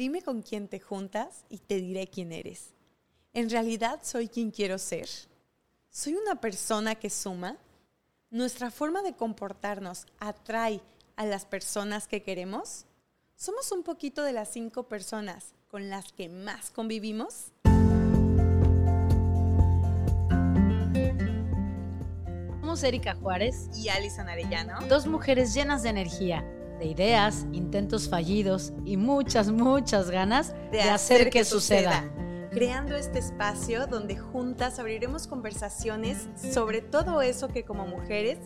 Dime con quién te juntas y te diré quién eres. ¿En realidad soy quien quiero ser? ¿Soy una persona que suma? ¿Nuestra forma de comportarnos atrae a las personas que queremos? ¿Somos un poquito de las cinco personas con las que más convivimos? Somos Erika Juárez y Alison Arellano, dos mujeres llenas de energía, de ideas, intentos fallidos y muchas, muchas ganas de, hacer, que, suceda. Creando este espacio donde juntas abriremos conversaciones sobre todo eso que como mujeres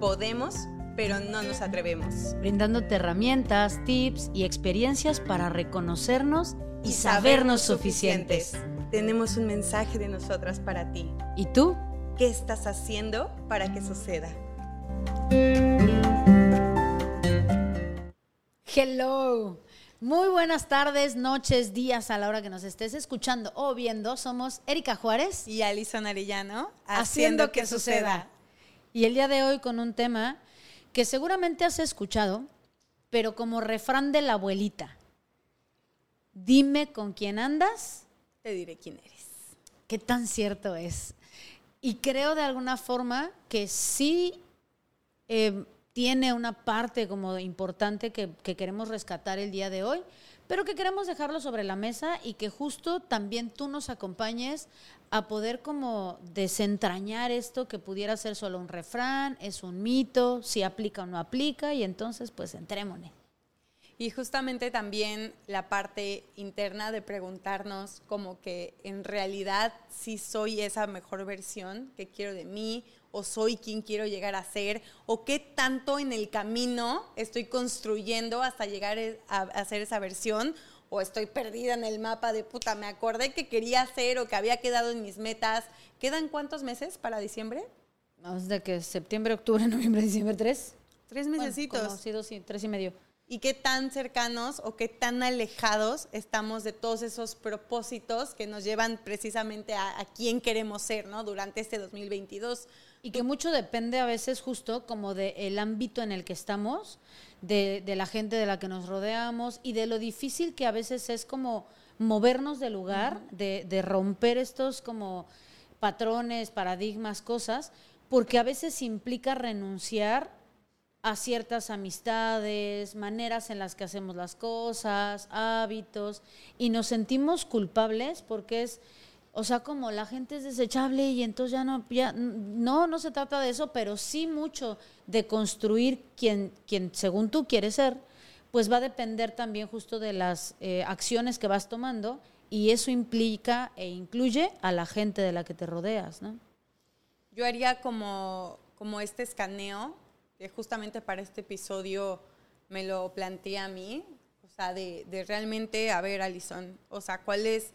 podemos, pero no nos atrevemos. Brindándote herramientas, tips y experiencias para reconocernos y, sabernos suficientes. Tenemos un mensaje de nosotras para ti. ¿Y tú? ¿Qué estás haciendo para que suceda? Hello. Muy buenas tardes, noches, días a la hora que nos estés escuchando o viendo. Somos Erika Juárez y Alison Arellano, haciendo, que, suceda. Y el día de hoy con un tema que seguramente has escuchado, pero como refrán de la abuelita. Dime con quién andas. Te diré quién eres. ¿Qué tan cierto es? Y creo de alguna forma que sí eh, tiene una parte como importante que, que, queremos rescatar el día de hoy, pero que queremos dejarlo sobre la mesa y que justo también tú nos acompañes a poder como desentrañar esto que pudiera ser solo un refrán, es un mito, si aplica o no aplica, y entonces pues entrémonos. Y justamente también la parte interna de preguntarnos como que en realidad si soy esa mejor versión que quiero de mí o soy quien quiero llegar a ser o qué tanto en el camino estoy construyendo hasta llegar e, a, ser esa versión o estoy perdida en el mapa de puta, me acordé que quería hacer o que había quedado en mis metas. ¿Quedan cuántos meses para diciembre? Vamos de que septiembre, octubre, noviembre, diciembre, tres. Tres mesecitos. Bueno, sí, dos, tres y medio y qué tan cercanos o qué tan alejados estamos de todos esos propósitos que nos llevan precisamente a, quién queremos ser ¿no? durante este 2022. Y que mucho depende a veces justo como del ámbito en el que estamos, de, la gente de la que nos rodeamos y de lo difícil que a veces es como movernos del lugar, de, de romper estos como patrones, paradigmas, cosas, porque a veces implica renunciar a ciertas amistades, maneras en las que hacemos las cosas, hábitos, y nos sentimos culpables porque es, o sea, como la gente es desechable y entonces ya no, ya, no, no se trata de eso, pero sí mucho de construir quien, según tú quieres ser, pues va a depender también justo de las eh, acciones que vas tomando y eso implica e incluye a la gente de la que te rodeas, ¿no? Yo haría como, como este escaneo justamente para este episodio me lo planteé a mí, o sea, de, realmente, a ver, Alison, o sea, ¿cuál es,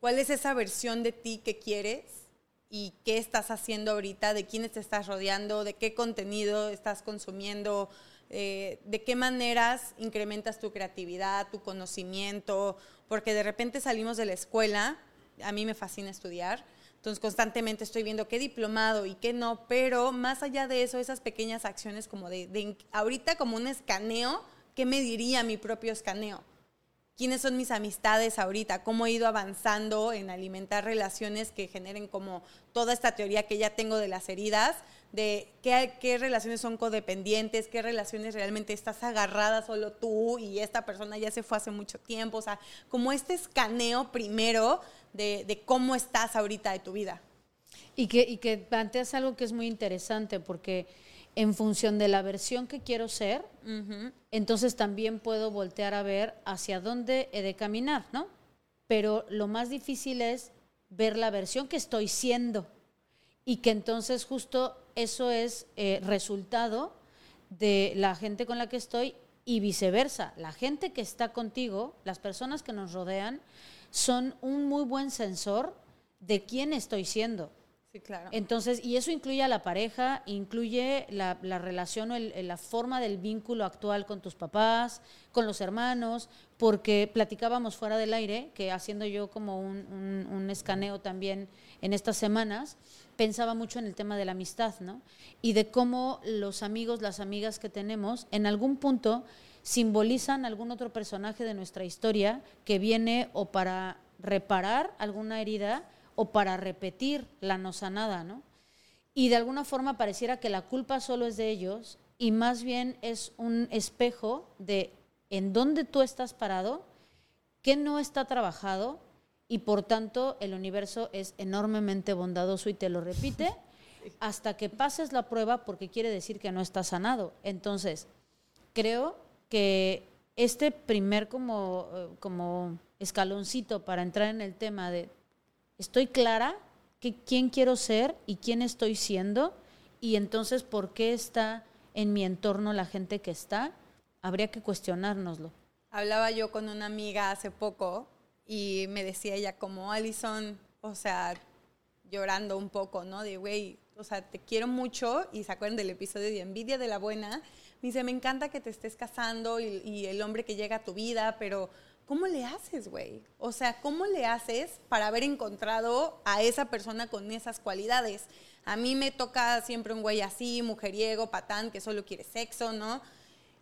¿cuál es esa versión de ti que quieres y qué estás haciendo ahorita, de quiénes te estás rodeando, de qué contenido estás consumiendo, eh, de qué maneras incrementas tu creatividad, tu conocimiento, porque de repente salimos de la escuela, a mí me fascina estudiar, entonces constantemente estoy viendo qué diplomado y qué no, pero más allá de eso, esas pequeñas acciones como de, ahorita como un escaneo, ¿qué me diría mi propio escaneo? quiénes son mis amistades ahorita, cómo he ido avanzando en alimentar relaciones que generen como toda esta teoría que ya tengo de las heridas, de qué, qué relaciones son codependientes, qué relaciones realmente estás agarrada solo tú y esta persona ya se fue hace mucho tiempo, o sea, como este escaneo primero de, cómo estás ahorita de tu vida. Y que, y que planteas algo que es muy interesante porque en función de la versión que quiero ser, entonces también puedo voltear a ver hacia dónde he de caminar, ¿no? Pero lo más difícil es ver la versión que estoy siendo y que entonces justo eso es eh, resultado de la gente con la que estoy y viceversa. La gente que está contigo, las personas que nos rodean, son un muy buen sensor de quién estoy siendo. Sí, claro. Entonces, y eso incluye a la pareja, incluye la, relación o la forma del vínculo actual con tus papás, con los hermanos, porque platicábamos fuera del aire, que haciendo yo como un, un escaneo también en estas semanas, pensaba mucho en el tema de la amistad, ¿no? Y de cómo los amigos, las amigas que tenemos, en algún punto simbolizan algún otro personaje de nuestra historia que viene o para reparar alguna herida o para repetir la no sanada, ¿no? Y de alguna forma pareciera que la culpa solo es de ellos y más bien es un espejo de en dónde tú estás parado, qué no está trabajado y por tanto el universo es enormemente bondadoso y te lo repite hasta que pases la prueba porque quiere decir que no está sanado. Entonces, creo que este primer como, eh, como escaloncito para entrar en el tema de estoy clara que quién quiero ser y quién estoy siendo y entonces por qué está en mi entorno la gente que está, habría que cuestionárnoslo. Hablaba yo con una amiga hace poco y me decía ella como Alison, o sea, llorando un poco, ¿no? De, güey, o sea, te quiero mucho y se acuerdan del episodio de Envidia de la Buena. Me dice, me encanta que te estés casando y, y el hombre que llega a tu vida, pero ¿cómo le haces, güey? O sea, ¿cómo le haces para haber encontrado a esa persona con esas cualidades? A mí me toca siempre un güey así, mujeriego, patán, que solo quiere sexo, ¿no?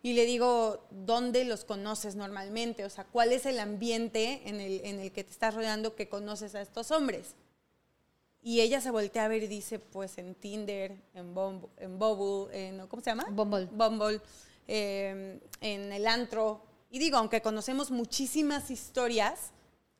Y le digo, ¿dónde los conoces normalmente? O sea, ¿cuál es el ambiente en el, en el que te estás rodeando que conoces a estos hombres? Y ella se voltea a ver y dice, pues en Tinder, en, Bumble, en Bubble, en, ¿cómo se llama? Bumble. Bumble, eh, en el antro. Y digo, aunque conocemos muchísimas historias,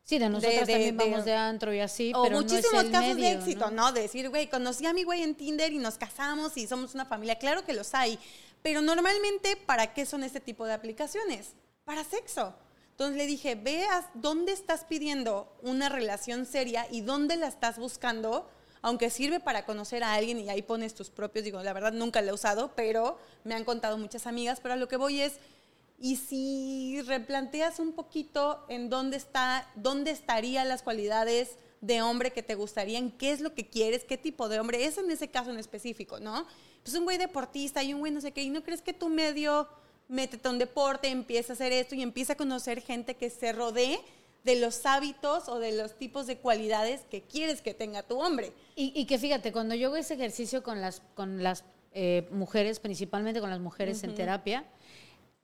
Sí, de nosotros de- también de- vamos de antro y así, o pero no es muchísimos el casos de medio, éxito, ¿no? De decir, güey, conocí a mi güey en Tinder y nos casamos y somos una familia. Claro que los hay. Pero normalmente, ¿para qué son este tipo de aplicaciones? Para sexo. Entonces le dije, veas dónde estás pidiendo una relación seria y dónde la estás buscando, aunque sirve para conocer a alguien y ahí pones tus propios, digo, la verdad nunca la he usado, pero me han contado muchas amigas, pero a lo que voy es, y si replanteas un poquito en dónde está, dónde estarían las cualidades de hombre que te gustarían, qué es lo que quieres, qué tipo de hombre, es en ese caso en específico, ¿no? Pues un güey deportista y un güey no sé qué, y no crees que tu medio métete a un deporte, empieza a hacer esto y empieza a conocer gente que se rodee de los hábitos o de los tipos de cualidades que quieres que tenga tu hombre. Y, y que fíjate, cuando yo hago ese ejercicio con las, con las eh, mujeres, principalmente con las mujeres en terapia,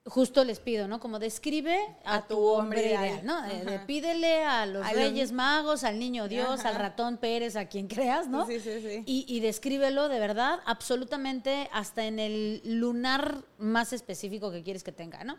justo les pido, ¿no? Como describe a, A tu, tu hombre hombre ideal. ¿no? Eh, pídele a los A los- Reyes Magos, al Niño Dios, Ajá. al ratón Pérez, a quien creas, ¿no? Sí, sí, sí. Y, y descríbelo de verdad, absolutamente hasta en el lunar más específico que quieres que tenga, ¿no?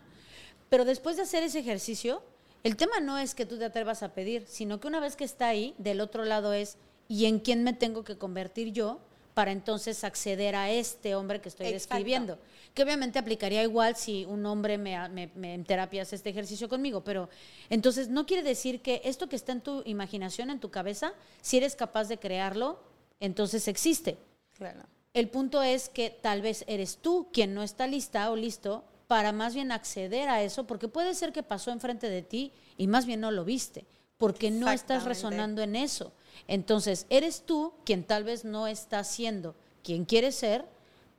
Pero después de hacer ese ejercicio, el tema no es que tú te atrevas a pedir, sino que una vez que está ahí, del otro lado es, ¿y en quién me tengo que convertir yo para entonces acceder a este hombre que estoy Exacto. describiendo? Que obviamente aplicaría igual si un hombre me, me- me- en terapia hace este ejercicio conmigo, pero entonces no quiere decir que esto que está en tu imaginación, en tu cabeza, si eres capaz de crearlo, entonces existe. Claro. El punto es que tal vez eres tú quien no está lista o listo para más bien acceder a eso, porque puede ser que pasó enfrente de ti y más bien no lo viste, porque no estás resonando en eso. Entonces, eres tú quien tal vez no está siendo quien quieres ser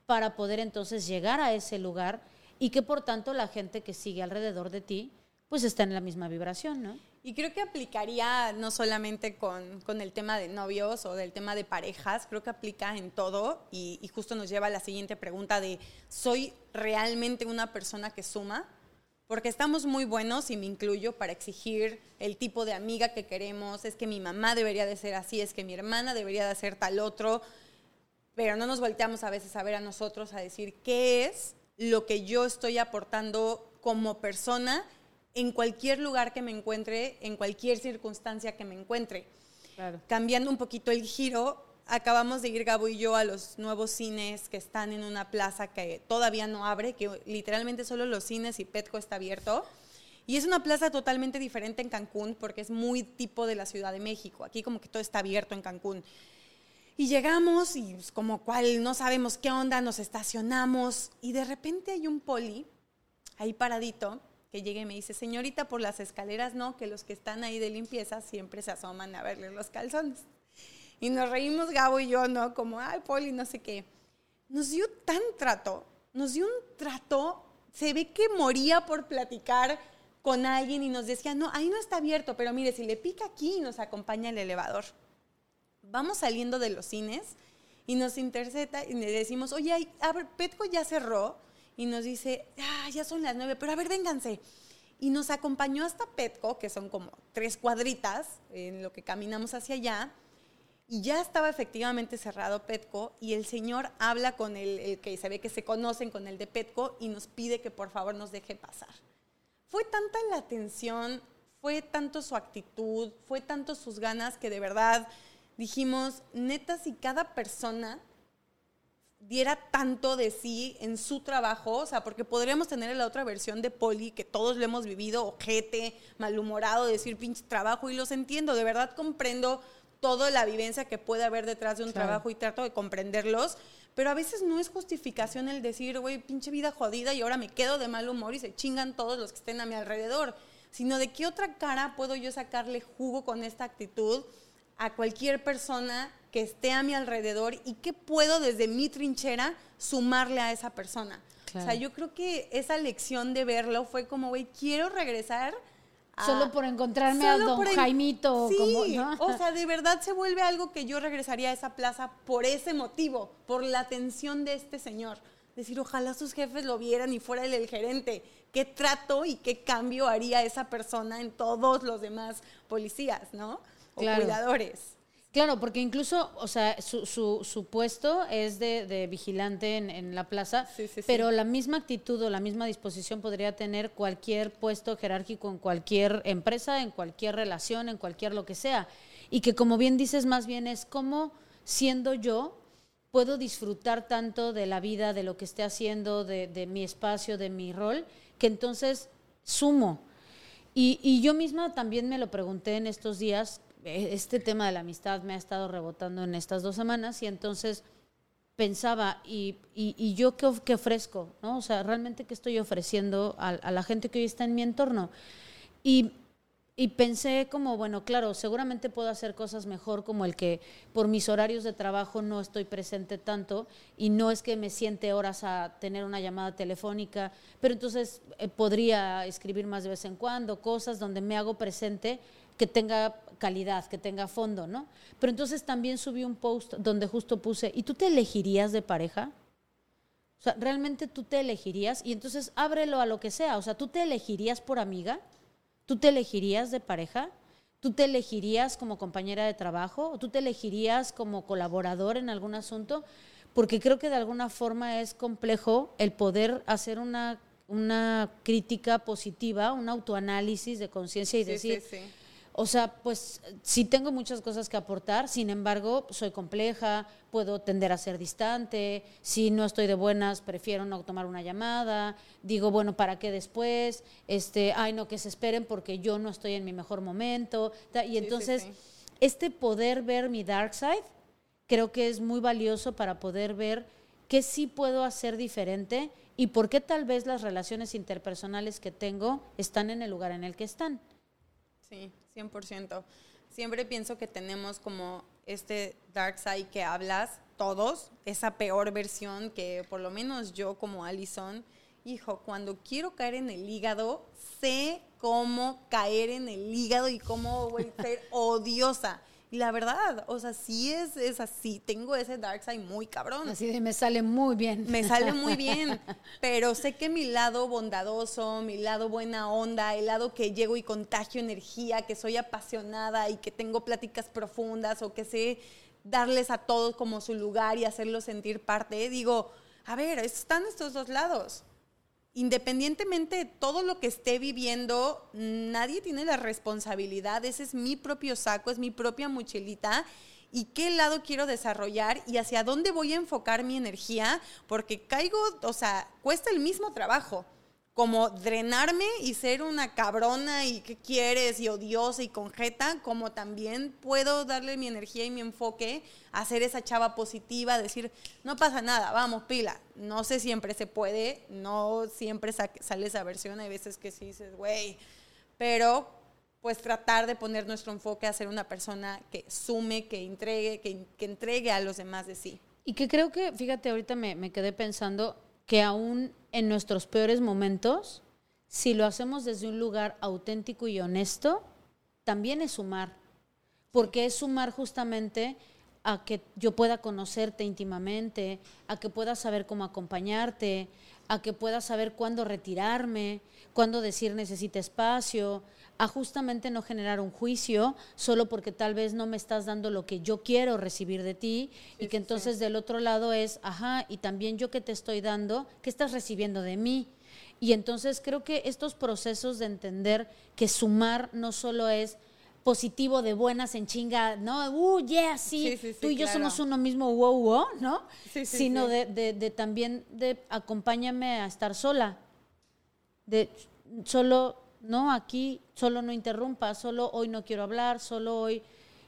para poder entonces llegar a ese lugar y que por tanto la gente que sigue alrededor de ti pues está en la misma vibración, ¿no? Y creo que aplicaría no solamente con, con el tema de novios o del tema de parejas, creo que aplica en todo y, justo nos lleva a la siguiente pregunta de, ¿soy realmente una persona que suma? Porque estamos muy buenos, y me incluyo, para exigir el tipo de amiga que queremos, es que mi mamá debería de ser así, es que mi hermana debería de ser tal otro, pero no nos volteamos a veces a ver a nosotros a decir qué es lo que yo estoy aportando como persona en cualquier lugar que me encuentre, en cualquier circunstancia que me encuentre. Claro. Cambiando un poquito el giro, acabamos de ir Gabo y yo a los nuevos cines que están en una plaza que todavía no abre, que literalmente solo los cines y Petco está abierto. Y es una plaza totalmente diferente en Cancún porque es muy tipo de la Ciudad de México. Aquí como que todo está abierto en Cancún. Y llegamos y pues, como cual no sabemos qué onda, nos estacionamos y de repente hay un poli ahí paradito que llega y me dice, señorita, por las escaleras no, que los que están ahí de limpieza siempre se asoman a verle los calzones. Y nos reímos Gabo y yo, ¿no? Como, ay, poli, no sé qué. Nos dio tan trato, nos dio un trato, se ve que moría por platicar con alguien y nos decía, no, ahí no está abierto, pero mire, si le pica aquí nos acompaña el elevador vamos saliendo de los cines y nos intercepta y le decimos, oye, a ver, Petco ya cerró y nos dice, ah, ya son las nueve, pero a ver, vénganse. Y nos acompañó hasta Petco, que son como tres cuadritas en lo que caminamos hacia allá, y ya estaba efectivamente cerrado Petco y el señor habla con el, el, que se ve que se conocen con el de Petco y nos pide que por favor nos deje pasar. Fue tanta la atención, fue tanto su actitud, fue tanto sus ganas que de verdad dijimos, neta, si cada persona diera tanto de sí en su trabajo, o sea, porque podríamos tener la otra versión de Poli, que todos lo hemos vivido, ojete, malhumorado, decir pinche trabajo, y los entiendo, de verdad comprendo toda la vivencia que puede haber detrás de un Claro. trabajo y trato de comprenderlos, pero a veces no es justificación el decir, güey, pinche vida jodida y ahora me quedo de mal humor y se chingan todos los que estén a mi alrededor, sino de qué otra cara puedo yo sacarle jugo con esta actitud a cualquier persona que esté a mi alrededor y qué puedo desde mi trinchera sumarle a esa persona. O sea, Claro. yo creo que esa lección de verlo fue como, güey, quiero regresar a- Solo por encontrarme a Solo don por en- Jaimito. Sí, como, ¿no? o sea, de verdad se vuelve algo que yo regresaría a esa plaza por ese motivo, por la atención de este señor. Decir, ojalá sus jefes lo vieran y fuera él el gerente. ¿Qué trato y qué cambio haría esa persona en todos los demás policías, no? O Claro. cuidadores. Claro, porque incluso, o sea, su, su, su puesto es de, de vigilante en, en la plaza, Sí, sí, sí. pero la misma actitud o la misma disposición podría tener cualquier puesto jerárquico en cualquier empresa, en cualquier relación, en cualquier lo que sea. Y que como bien dices, más bien es cómo siendo yo puedo disfrutar tanto de la vida, de lo que esté haciendo, de, de mi espacio, de mi rol, que entonces sumo. Y, y yo misma también me lo pregunté en estos días, este tema de la amistad me ha estado rebotando en estas dos semanas y entonces pensaba, ¿y, y, yo qué, of- qué ofrezco? ¿no? O sea, ¿realmente qué estoy ofreciendo a, a la gente que hoy está en mi entorno? Y, y pensé como, bueno, claro, seguramente puedo hacer cosas mejor como el que por mis horarios de trabajo no estoy presente tanto y no es que me siente horas a tener una llamada telefónica, pero entonces eh, podría escribir más de vez en cuando, cosas donde me hago presente que tenga calidad, que tenga fondo, ¿no? Pero entonces también subí un post donde justo puse, ¿y tú te elegirías de pareja? O sea, ¿realmente tú te elegirías? Y entonces ábrelo a lo que sea. O sea, ¿tú te elegirías por amiga? ¿Tú te elegirías de pareja? ¿Tú te elegirías como compañera de trabajo? ¿O tú te elegirías como colaborador en algún asunto? Porque creo que de alguna forma es complejo el poder hacer una, una crítica positiva, un autoanálisis de conciencia y Sí, decir, sí, sí. O sea, pues sí tengo muchas cosas que aportar, sin embargo, soy compleja, puedo tender a ser distante, si no estoy de buenas, prefiero no tomar una llamada, digo, bueno, ¿para qué después? Este, ay, no, que se esperen porque yo no estoy en mi mejor momento. Y sí, entonces, sí. este poder ver mi dark side, creo que es muy valioso para poder ver qué sí puedo hacer diferente y por qué tal vez las relaciones interpersonales que tengo están en el lugar en el que están. Sí, 100%. Siempre pienso que tenemos como este dark side que hablas, todos, esa peor versión que por lo menos yo como Allison, hijo, cuando quiero caer en el hígado, sé cómo caer en el hígado y cómo voy a ser odiosa. La verdad, o sea, sí es, es así, tengo ese dark side muy cabrón Así de me sale muy bien. me sale muy bien, pero sé que mi lado bondadoso, mi lado buena onda, el lado que llego y contagio energía, que soy apasionada y que tengo pláticas profundas o que sé darles a todos como su lugar y hacerlos sentir parte, digo, a ver, están estos dos lados. Independientemente de todo lo que esté viviendo, nadie tiene la responsabilidad, ese es mi propio saco, es mi propia mochilita y qué lado quiero desarrollar y hacia dónde voy a enfocar mi energía, porque caigo, o sea, cuesta el mismo trabajo, como drenarme y ser una cabrona y qué quieres y odiosa y conjeta, como también puedo darle mi energía y mi enfoque a ser esa chava positiva, decir, no pasa nada, vamos, pila. No sé siempre se puede, no siempre sa- sale esa versión, hay veces que sí dices, güey, pero pues tratar de poner nuestro enfoque a ser una persona que sume, que entregue, que, que entregue a los demás de sí. Y que creo que, fíjate, ahorita me, me quedé pensando que aún en nuestros peores momentos, si lo hacemos desde un lugar auténtico y honesto, también es sumar. Porque es sumar justamente a que yo pueda conocerte íntimamente, a que pueda saber cómo acompañarte, a que pueda saber cuándo retirarme, cuándo decir necesita espacio, a justamente no generar un juicio solo porque tal vez no me estás dando lo que yo quiero recibir de ti y que entonces del otro lado es, ajá, y también yo que te estoy dando, ¿qué estás recibiendo de mí? Y entonces creo que estos procesos de entender que sumar no solo es positivo de buenas en chinga, ¿no? Uh, yeah, sí, tú y yo somos uno mismo, wow, wow, ¿no? Sino de, de, de, también de acompáñame a estar sola, de solo, no, aquí, solo no interrumpa, solo hoy no quiero hablar, solo hoy...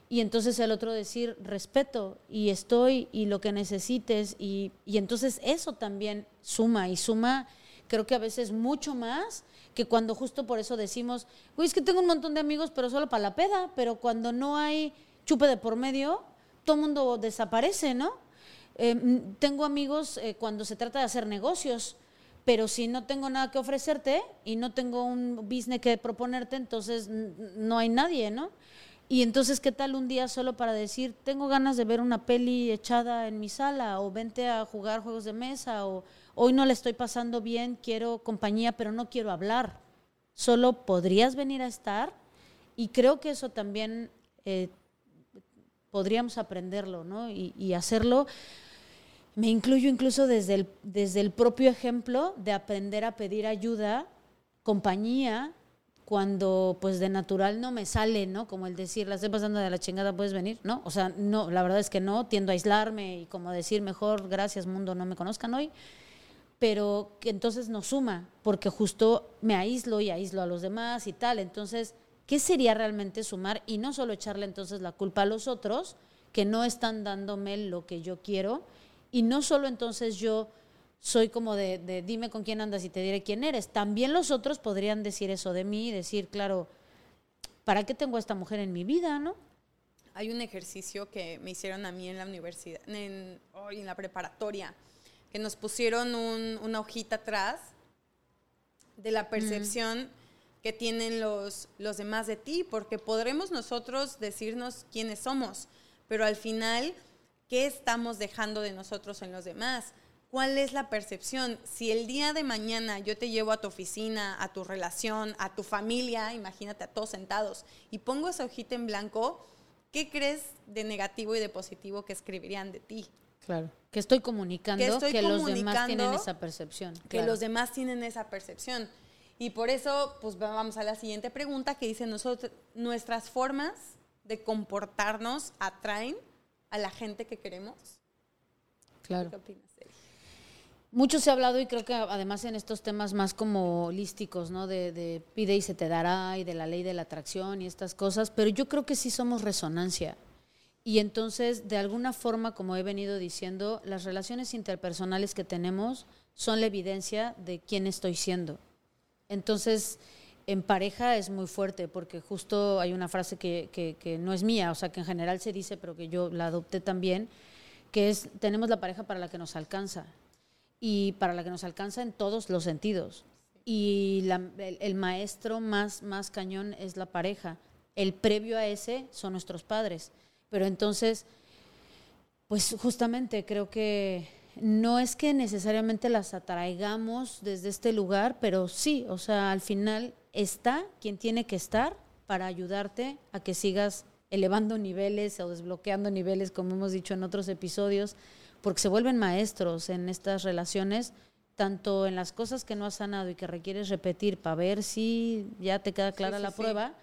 Y entonces el otro decir, respeto y estoy y lo que necesites. Y, y entonces eso también suma y suma, creo que a veces mucho más que cuando justo por eso decimos, güey, es que tengo un montón de amigos, pero solo para la peda, pero cuando no hay chupe de por medio, todo el mundo desaparece, ¿no? Eh, tengo amigos eh, cuando se trata de hacer negocios, pero si no tengo nada que ofrecerte y no tengo un business que proponerte, entonces no hay nadie, ¿no? Y entonces, ¿qué tal un día solo para decir, tengo ganas de ver una peli echada en mi sala o vente a jugar juegos de mesa o hoy no le estoy pasando bien, quiero compañía, pero no quiero hablar. Solo podrías venir a estar y creo que eso también eh, podríamos aprenderlo ¿no? y, hacerlo. Me incluyo incluso desde el, desde el propio ejemplo de aprender a pedir ayuda, compañía, cuando pues de natural no me sale, ¿no? Como el decir, la estoy pasando de la chingada, puedes venir, ¿no? O sea, no, la verdad es que no, tiendo a aislarme y como decir, mejor, gracias mundo, no me conozcan hoy pero que entonces no suma, porque justo me aíslo y aíslo a los demás y tal. Entonces, ¿qué sería realmente sumar? Y no solo echarle entonces la culpa a los otros, que no están dándome lo que yo quiero, y no solo entonces yo soy como de, dime con quién andas y te diré quién eres. También los otros podrían decir eso de mí, decir, claro, ¿para qué tengo a esta mujer en mi vida, no? Hay un ejercicio que me hicieron a mí en la universidad, en, en la preparatoria, que nos pusieron una hojita atrás de la percepción que tienen los, los demás de ti, porque podremos nosotros decirnos quiénes somos, pero al final, ¿qué estamos dejando de nosotros en los demás? ¿Cuál es la percepción? Si el día de mañana yo te llevo a tu oficina, a tu relación, a tu familia, imagínate a todos sentados, y pongo esa hojita en blanco, ¿qué crees de negativo y de positivo que escribirían de ti? Claro. Que estoy comunicando que, los demás tienen esa percepción. Que los demás tienen esa percepción. Y por eso, pues vamos a la siguiente pregunta que dice, nosotros, ¿nuestras formas de comportarnos atraen a la gente que queremos? Claro. ¿Qué opinas? Mucho se ha hablado y creo que además en estos temas más como holísticos, ¿no? De, de, pide y se te dará y de la ley de la atracción y estas cosas, pero yo creo que sí somos resonancia. Y entonces, de alguna forma, como he venido diciendo, las relaciones interpersonales que tenemos son la evidencia de quién estoy siendo. Entonces, en pareja es muy fuerte, porque justo hay una frase que, que, no es mía, o sea, que en general se dice, pero que yo la adopté también, que es, tenemos la pareja para la que nos alcanza, y para la que nos alcanza en todos los sentidos. Y el, el, maestro más, más cañón es la pareja. El previo a ese son nuestros padres. Pero entonces, pues justamente creo que no es que necesariamente las atraigamos desde este lugar, pero sí, o sea, al final está quien tiene que estar para ayudarte a que sigas elevando niveles o desbloqueando niveles, como hemos dicho en otros episodios, porque se vuelven maestros en estas relaciones, tanto en las cosas que no has sanado y que requieres repetir para ver si ya te queda clara la prueba,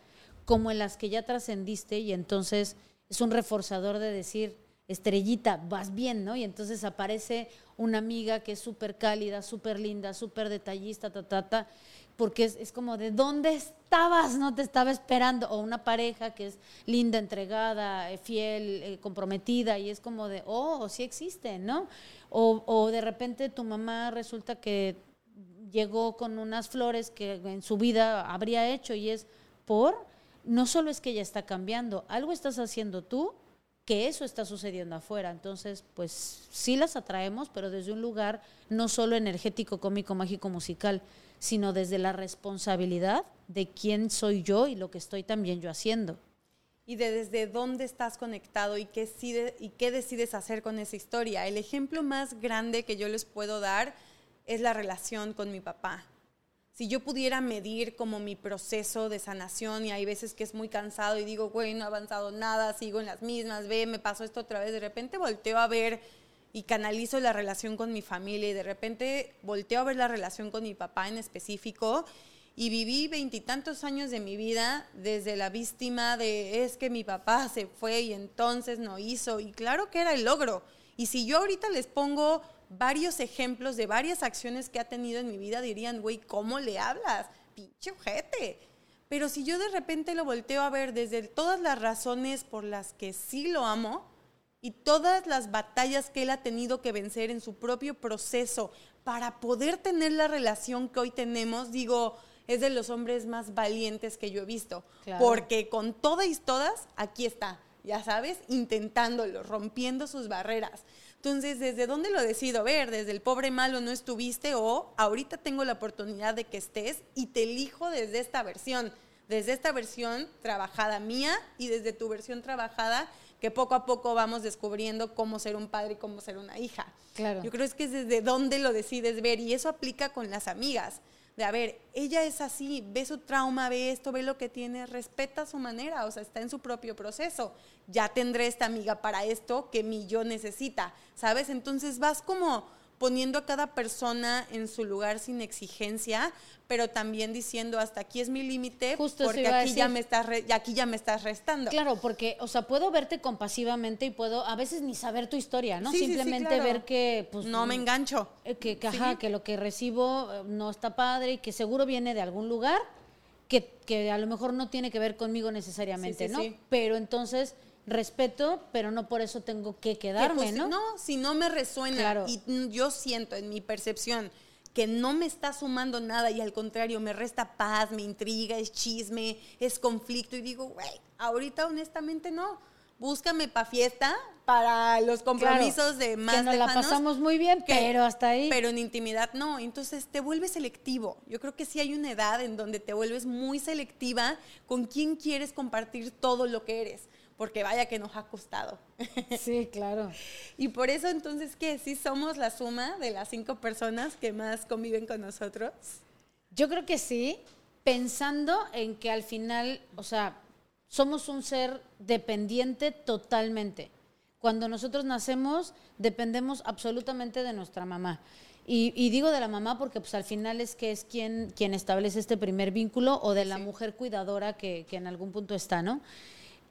como en las que ya trascendiste y entonces es un reforzador de decir, estrellita, vas bien, ¿no? Y entonces aparece una amiga que es súper cálida, súper linda, súper detallista, ta, ta, ta, porque es, como de, ¿dónde estabas? No te estaba esperando. O una pareja que es linda, entregada, eh, fiel, eh, comprometida, y es como de, oh, sí existe, ¿no? O, o de repente tu mamá resulta que llegó con unas flores que en su vida habría hecho y es por no solo es que ella está cambiando, algo estás haciendo tú que eso está sucediendo afuera. Entonces, pues sí las atraemos, pero desde un lugar no solo energético, cómico, mágico, musical, sino desde la responsabilidad de quién soy yo y lo que estoy también yo haciendo. Y de desde dónde estás conectado y qué, y qué decides hacer con esa historia. El ejemplo más grande que yo les puedo dar es la relación con mi papá. Si yo pudiera medir como mi proceso de sanación y hay veces que es muy cansado y digo, güey, no he avanzado nada, sigo en las mismas, ve, me pasó esto otra vez, de repente volteo a ver y canalizo la relación con mi familia y de repente volteo a ver la relación con mi papá en específico y viví veintitantos años de mi vida desde la víctima de es que mi papá se fue y entonces no hizo y claro que era el logro. Y si yo ahorita les pongo varios ejemplos de varias acciones que ha tenido en mi vida, dirían, güey, ¿cómo le hablas? Pinche ojete. Pero si yo de repente lo volteo a ver desde todas las razones por las que sí lo amo y todas las batallas que él ha tenido que vencer en su propio proceso para poder tener la relación que hoy tenemos, digo, es de los hombres más valientes que yo he visto. Porque con todas y todas, aquí está, ya sabes, intentándolo, rompiendo sus barreras. Entonces, ¿desde dónde lo decido ver? ¿Desde el pobre malo no estuviste o ahorita tengo la oportunidad de que estés y te elijo desde esta versión? Desde esta versión trabajada mía y desde tu versión trabajada que poco a poco vamos descubriendo cómo ser un padre y cómo ser una hija. Claro. Yo creo que es desde dónde lo decides ver y eso aplica con las amigas de, a ver, ella es así, ve su trauma, ve esto, ve lo que tiene, respeta su manera, o sea, está en su propio proceso. Ya tendré esta amiga para esto que mi yo necesita, ¿sabes? Entonces vas como poniendo a cada persona en su lugar sin exigencia, pero también diciendo hasta aquí es mi límite porque aquí ya me estás aquí ya me estás restando. Claro, porque o sea, puedo verte compasivamente y puedo a veces ni saber tu historia, ¿no? Simplemente ver que pues no me engancho. Eh, que, que, que lo que recibo eh, no está padre y que seguro viene de algún lugar que, que a lo mejor no tiene que ver conmigo necesariamente, ¿no? Pero entonces respeto, pero no por eso tengo que quedarme, ¿no? No, si no me resuena y yo siento en mi percepción que no me está sumando nada y al contrario me resta paz, me intriga, es chisme, es conflicto y digo, güey, ahorita honestamente no. Búscame para fiesta, para los compromisos de más que nos la pasamos muy bien, pero hasta ahí. Pero en intimidad no. Entonces te vuelves selectivo. Yo creo que sí hay una edad en donde te vuelves muy selectiva con quién quieres compartir todo lo que eres porque vaya que nos ha costado. Sí, claro. y por eso entonces que sí somos la suma de las cinco personas que más conviven con nosotros. Yo creo que sí, pensando en que al final, o sea, somos un ser dependiente totalmente. Cuando nosotros nacemos, dependemos absolutamente de nuestra mamá. Y, digo de la mamá porque pues al final es que es quien, quien establece este primer vínculo o de la mujer cuidadora que, que en algún punto está, ¿no?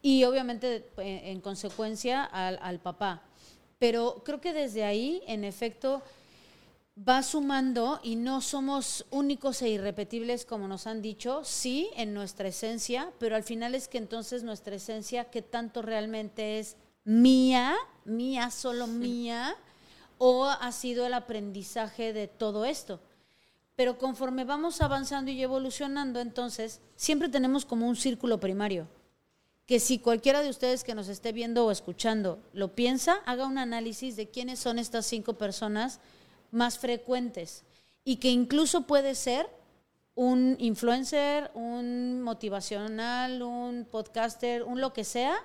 Y obviamente eh, en consecuencia al, papá. Pero creo que desde ahí, en efecto, va sumando y no somos únicos e irrepetibles como nos han dicho, sí, en nuestra esencia, pero al final es que entonces nuestra esencia, que tanto realmente es mía, mía, solo mía, o ha sido el aprendizaje de todo esto. Pero conforme vamos avanzando y evolucionando, entonces, siempre tenemos como un círculo primario que si cualquiera de ustedes que nos esté viendo o escuchando lo piensa, haga un análisis de quiénes son estas cinco personas más frecuentes y que incluso puede ser un influencer, un motivacional, un podcaster, un lo que sea,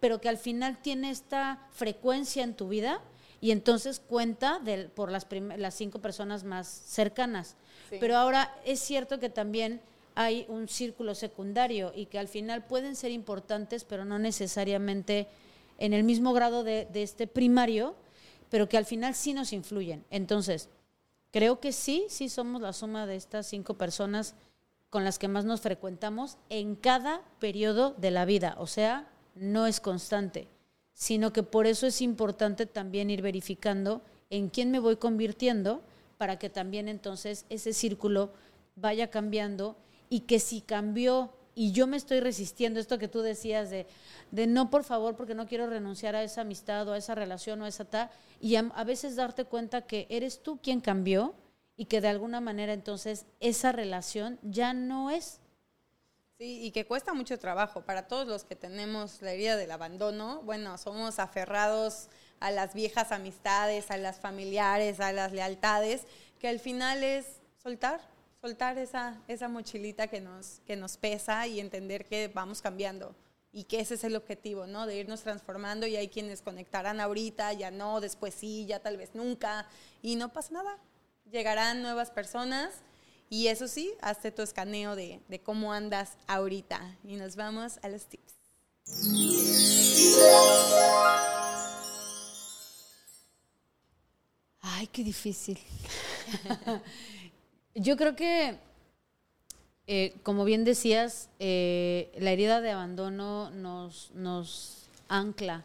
pero que al final tiene esta frecuencia en tu vida y entonces cuenta por las, las cinco personas más cercanas. Pero ahora es cierto que también hay un círculo secundario y que al final pueden ser importantes, pero no necesariamente en el mismo grado de, este primario, pero que al final sí nos influyen. Entonces, creo que sí, sí somos la suma de estas cinco personas con las que más nos frecuentamos en cada periodo de la vida. O sea, no es constante, sino que por eso es importante también ir verificando en quién me voy convirtiendo para que también entonces ese círculo vaya cambiando y que si cambió y yo me estoy resistiendo, esto que tú decías de, de no, por favor, porque no quiero renunciar a esa amistad o a esa relación o a esa tal, y a, veces darte cuenta que eres tú quien cambió y que de alguna manera entonces esa relación ya no es. Sí, y que cuesta mucho trabajo para todos los que tenemos la herida del abandono. Bueno, somos aferrados a las viejas amistades, a las familiares, a las lealtades, que al final es soltar, soltar esa, esa mochilita que nos, que nos pesa y entender que vamos cambiando y que ese es el objetivo, ¿no? De irnos transformando y hay quienes conectarán ahorita, ya no, después sí, ya tal vez nunca y no pasa nada. llegarán nuevas personas y eso sí, hazte tu escaneo de, de cómo andas ahorita. Y nos vamos a los tips. Ay, qué difícil. Yo creo que, eh, como bien decías, eh, la herida de abandono nos, nos ancla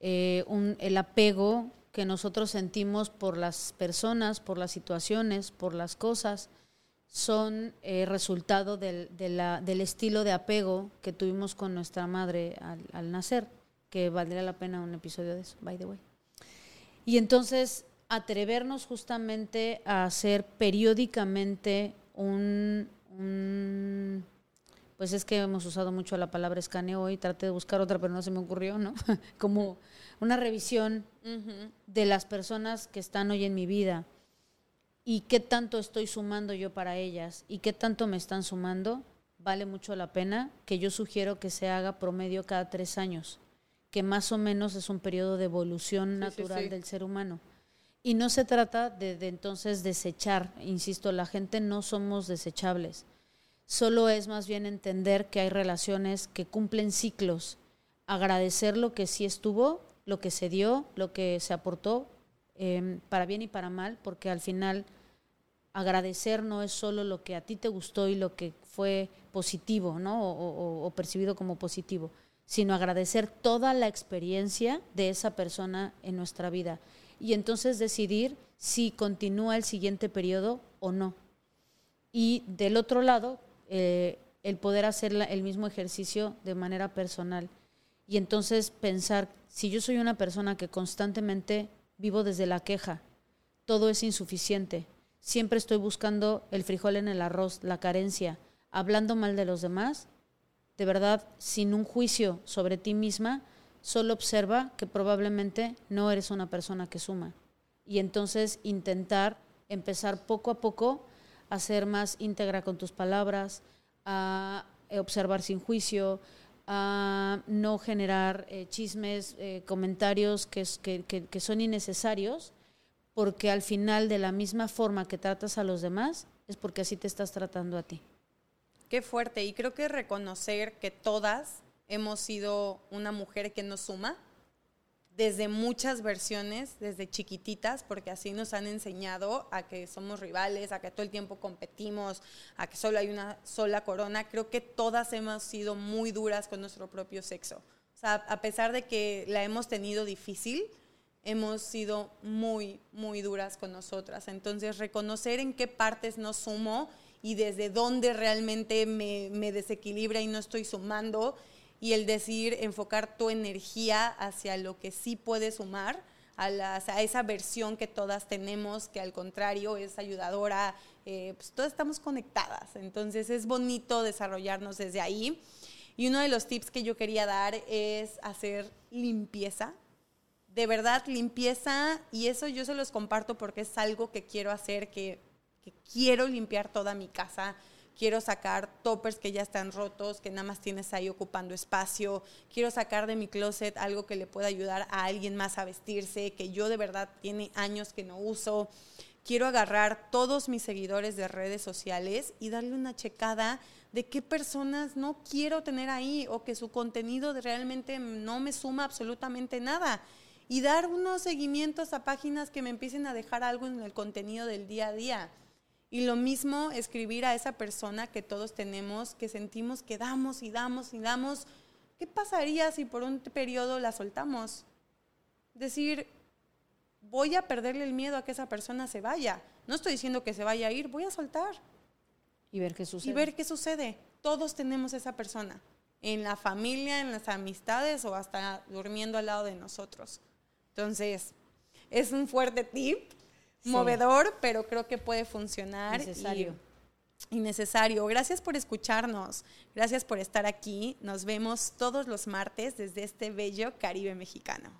eh, un, el apego que nosotros sentimos por las personas, por las situaciones, por las cosas, son resultado del, del, estilo de apego que tuvimos con nuestra madre al, al nacer, que valdría la pena un episodio de eso, by the way. Y entonces atrevernos justamente a hacer periódicamente un, pues es que hemos usado mucho la palabra escaneo hoy, traté de buscar otra, pero no se me ocurrió, ¿no? Como una revisión de las personas que están hoy en mi vida y qué tanto estoy sumando yo para ellas y qué tanto me están sumando, vale mucho la pena, que yo sugiero que se haga promedio cada tres años, que más o menos es un periodo de evolución natural del ser humano. Y no se trata de, entonces desechar, insisto, la gente no somos desechables. Solo es más bien entender que hay relaciones que cumplen ciclos, agradecer lo que sí estuvo, lo que se dio, lo que se aportó, em, para bien y para mal, porque al final agradecer no es solo lo que a ti te gustó y lo que fue positivo, ¿no? o percibido como positivo, sino agradecer toda la experiencia de esa persona en nuestra vida y entonces decidir si continúa el siguiente periodo o no. Y del otro lado, eh, el poder hacer el mismo ejercicio de manera personal. Y entonces pensar, si yo soy una persona que constantemente vivo desde la queja, todo es insuficiente, siempre estoy buscando el frijol en el arroz, la carencia, hablando mal de los demás, de verdad, sin un juicio sobre ti misma, solo observa que probablemente no eres una persona que suma. Y entonces intentar empezar poco a poco a ser más íntegra con tus palabras, a observar sin juicio, a no generar eh, chismes, eh, comentarios que son innecesarios, porque al final de la misma forma que tratas a los demás, es porque así te estás tratando a ti. Qué fuerte. Y creo que reconocer que todas hemos sido una mujer que nos suma desde muchas versiones, desde chiquititas, porque así nos han enseñado a que somos rivales, a que todo el tiempo competimos, a que solo hay una sola corona. Creo que todas hemos sido muy duras con nuestro propio sexo. O sea, a pesar de que la hemos tenido difícil, hemos sido muy, muy duras con nosotras. Entonces, reconocer en qué partes nos sumo y desde dónde realmente me, me desequilibra y no estoy sumando y el decir, enfocar tu energía hacia lo que sí puede sumar, a, esa versión que todas tenemos, que al contrario es ayudadora, eh, pues todas estamos conectadas. Entonces es bonito desarrollarnos desde ahí. Y uno de los tips que yo quería dar es hacer limpieza. De verdad, limpieza, y eso yo se los comparto porque es algo que quiero hacer, que quiero limpiar toda mi casa quiero sacar toppers que ya están rotos, que nada más tienes ahí ocupando espacio, quiero sacar de mi closet algo que le pueda ayudar a alguien más a vestirse, que yo de verdad tiene años que no uso. Quiero agarrar todos mis seguidores de redes sociales y darle una checada de qué personas no quiero tener ahí o que su contenido realmente no me suma absolutamente nada. Y dar unos seguimientos a páginas que me empiecen a dejar algo en el contenido del día a día y lo mismo escribir a esa persona que todos tenemos, que sentimos que damos y damos y damos. ¿Qué pasaría si por un periodo la soltamos? Decir, voy a perderle el miedo a que esa persona se vaya. No estoy diciendo que se vaya a ir, voy a soltar. Y ver qué sucede. Y ver qué sucede. Todos tenemos esa persona. En la familia, en las amistades o hasta durmiendo al lado de nosotros. Entonces, es un fuerte tip movedor, pero creo que puede funcionar. Necesario. Y, necesario. Gracias por escucharnos. Gracias por estar aquí. Nos vemos todos los martes desde este bello Caribe mexicano.